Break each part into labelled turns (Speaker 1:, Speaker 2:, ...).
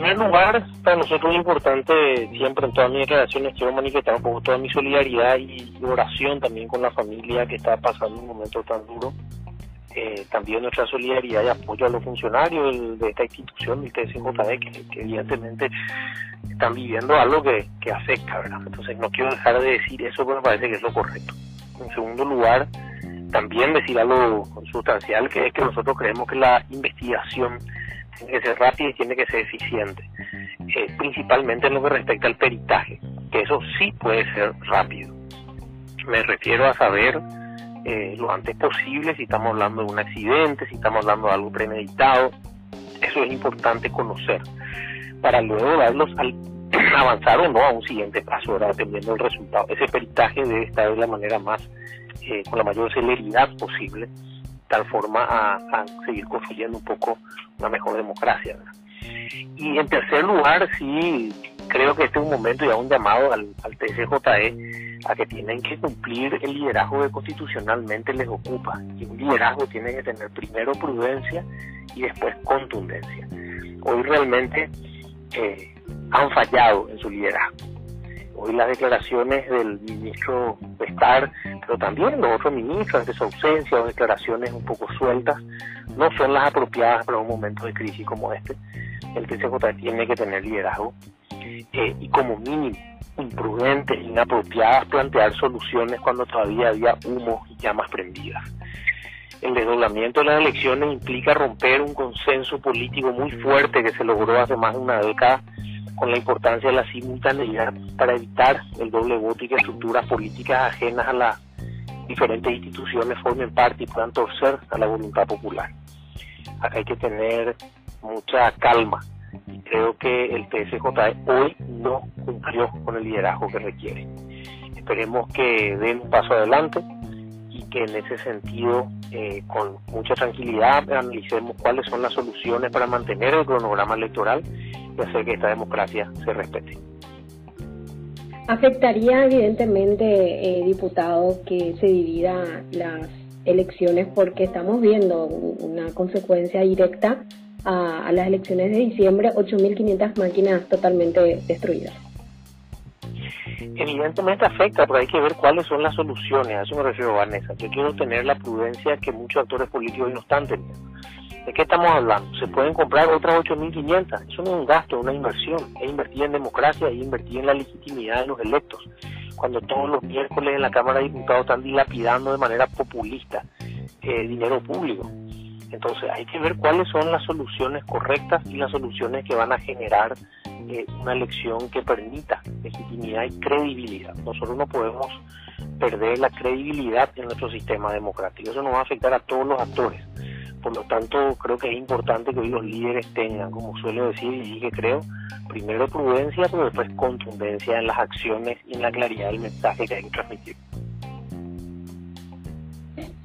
Speaker 1: primer lugar, para nosotros es importante, siempre en todas mis declaraciones quiero manifestar un poco toda mi solidaridad y oración también con la familia que está pasando un momento tan duro. Eh, también nuestra solidaridad y apoyo a los funcionarios de esta institución, el TSJD, que, que evidentemente están viviendo algo que, que afecta, ¿verdad? Entonces no quiero dejar de decir eso, pero me parece que es lo correcto. En segundo lugar, también decir algo sustancial, que es que nosotros creemos que la investigación tiene que ser rápida y tiene que ser eficiente, eh, principalmente en lo que respecta al peritaje, que eso sí puede ser rápido. Me refiero a saber eh, lo antes posible si estamos hablando de un accidente, si estamos hablando de algo premeditado, eso es importante conocer para luego darlos al avanzar no a un siguiente paso, dependiendo del resultado. Ese peritaje debe estar de la manera más, eh, con la mayor celeridad posible, tal forma a, seguir construyendo un poco una mejor democracia. Y en tercer lugar, sí, creo que este es un momento y un llamado al, al TSJE a que tienen que cumplir el liderazgo que constitucionalmente les ocupa. Y un liderazgo tiene que tener primero prudencia y después contundencia. Hoy realmente eh, han fallado en su liderazgo. Hoy las declaraciones del ministro Pestar, pero también los otros ministros ante su ausencia o declaraciones un poco sueltas, no son las apropiadas para un momento de crisis como este. El TCJ tiene que tener liderazgo eh, y como mínimo imprudentes, inapropiadas, plantear soluciones cuando todavía había humo y llamas prendidas. El desdoblamiento de las elecciones implica romper un consenso político muy fuerte que se logró hace más de una década con la importancia de la simultaneidad para evitar el doble voto y que estructuras políticas ajenas a las diferentes instituciones formen parte y puedan torcer a la voluntad popular. Hay que tener mucha calma creo que el TSJ hoy no cumplió con el liderazgo que requiere. Esperemos que den un paso adelante y que en ese sentido, eh, con mucha tranquilidad, analicemos cuáles son las soluciones para mantener el cronograma electoral y hacer que esta democracia se respete.
Speaker 2: Afectaría evidentemente, eh, diputado, que se divida las elecciones porque estamos viendo una consecuencia directa a, las elecciones de diciembre, 8.500 máquinas totalmente destruidas.
Speaker 1: Evidentemente afecta, pero hay que ver cuáles son las soluciones. A eso me refiero, Vanessa. Yo quiero tener la prudencia que muchos actores políticos no están teniendo. ¿De qué estamos hablando? Se pueden comprar otras 8.500. Eso no es un gasto, una inversión. Es invertir en democracia, es invertir en la legitimidad de los electos. Cuando todos los miércoles en la Cámara de Diputados están dilapidando de manera populista eh, dinero público. Entonces hay que ver cuáles son las soluciones correctas y las soluciones que van a generar eh, una elección que permita legitimidad y credibilidad. Nosotros no podemos perder la credibilidad en nuestro sistema democrático. Eso nos va a afectar a todos los actores. Por lo tanto, creo que es importante que hoy los líderes tengan, como suelo decir y dije creo, primero prudencia, pero después contundencia en las acciones y en la claridad del mensaje que hay que transmitir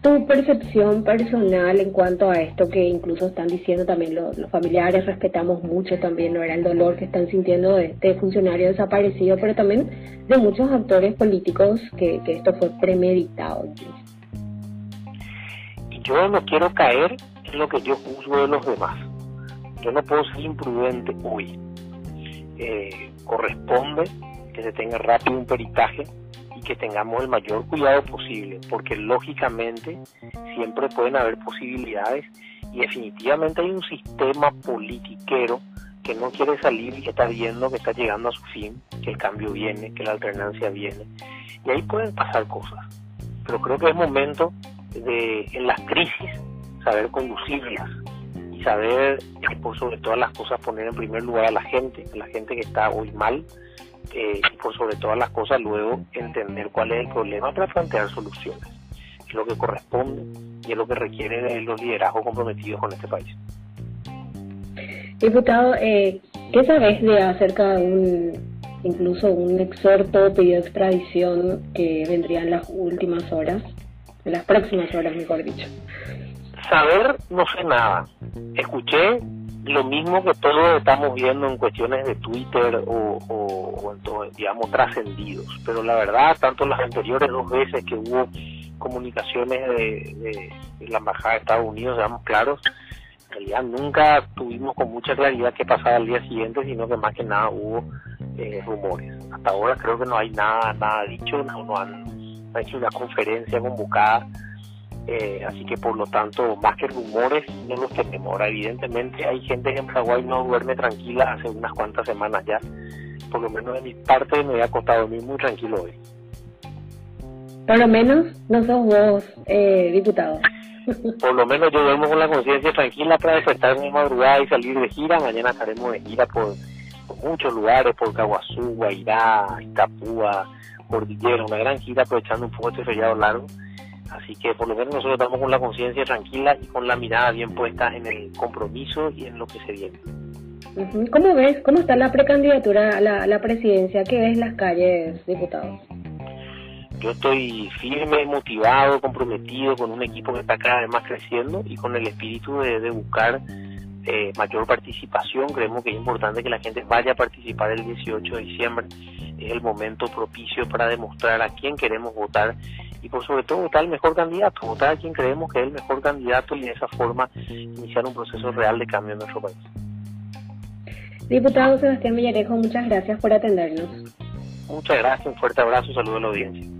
Speaker 2: tu percepción personal en cuanto a esto que incluso están diciendo también los, familiares, respetamos mucho también era el dolor que están sintiendo de este funcionario desaparecido, pero también de muchos actores políticos que, esto fue premeditado.
Speaker 1: Y yo no quiero caer en lo que yo juzgo de los demás. Yo no puedo ser imprudente hoy. Eh, corresponde que se tenga rápido un peritaje que tengamos el mayor cuidado posible, porque lógicamente siempre pueden haber posibilidades y definitivamente hay un sistema politiquero que no quiere salir y que está viendo que está llegando a su fin, que el cambio viene, que la alternancia viene. Y ahí pueden pasar cosas. Pero creo que es momento de, en las crisis, saber conducirlas y saber, por sobre todas las cosas, poner en primer lugar a la gente, la gente que está hoy mal, eh, por sobre todas las cosas luego entender cuál es el problema para plantear soluciones. Es lo que corresponde y es lo que requiere los liderazgos comprometidos con este país.
Speaker 2: Diputado, eh, ¿qué sabes de acerca de un incluso un exhorto pedido de extradición que vendría en las últimas horas, en las próximas horas, mejor dicho?
Speaker 1: Saber no sé nada. Escuché lo mismo que todos estamos viendo en cuestiones de Twitter o, o, en digamos, trascendidos. Pero la verdad, tanto las anteriores dos veces que hubo comunicaciones de, la Embajada de Estados Unidos, seamos claros, realidad nunca tuvimos con mucha claridad qué pasaba al día siguiente, sino que más que nada hubo eh, rumores. Hasta ahora creo que no hay nada, nada dicho, no, no han, hecho una conferencia convocada, eh, así que por lo tanto, más que rumores, no los tenemos. Ahora, evidentemente, hay gente que en Paraguay no duerme tranquila hace unas cuantas semanas ya. Por lo menos de mi parte me ha costado dormir muy tranquilo hoy.
Speaker 2: Por lo menos no sos vos, eh, diputado.
Speaker 1: Por lo menos yo duermo con la conciencia tranquila para despertarme de madrugada y salir de gira. Mañana estaremos de gira por, muchos lugares, por Caguazú, Guairá, Itapúa, Cordillera, una gran gira aprovechando un poco este feriado largo. Así que por lo menos nosotros estamos con la conciencia tranquila y con la mirada bien puesta en el compromiso y en lo que se viene.
Speaker 2: ¿Cómo ves? ¿Cómo está la precandidatura a la, la presidencia? ¿Qué ves las calles, diputados?
Speaker 1: yo estoy firme, motivado, comprometido con un equipo que está cada vez más creciendo y con el espíritu de, buscar eh, mayor participación. Creemos que es importante que la gente vaya a participar el 18 de diciembre. Es el momento propicio para demostrar a quién queremos votar y por sobre todo votar el mejor candidato, votar a quien creemos que es el mejor candidato y de esa forma iniciar un proceso real de cambio en nuestro país.
Speaker 2: Diputado Sebastián Villarejo, muchas gracias por atendernos.
Speaker 1: Muchas gracias, un fuerte abrazo, saludo a la audiencia.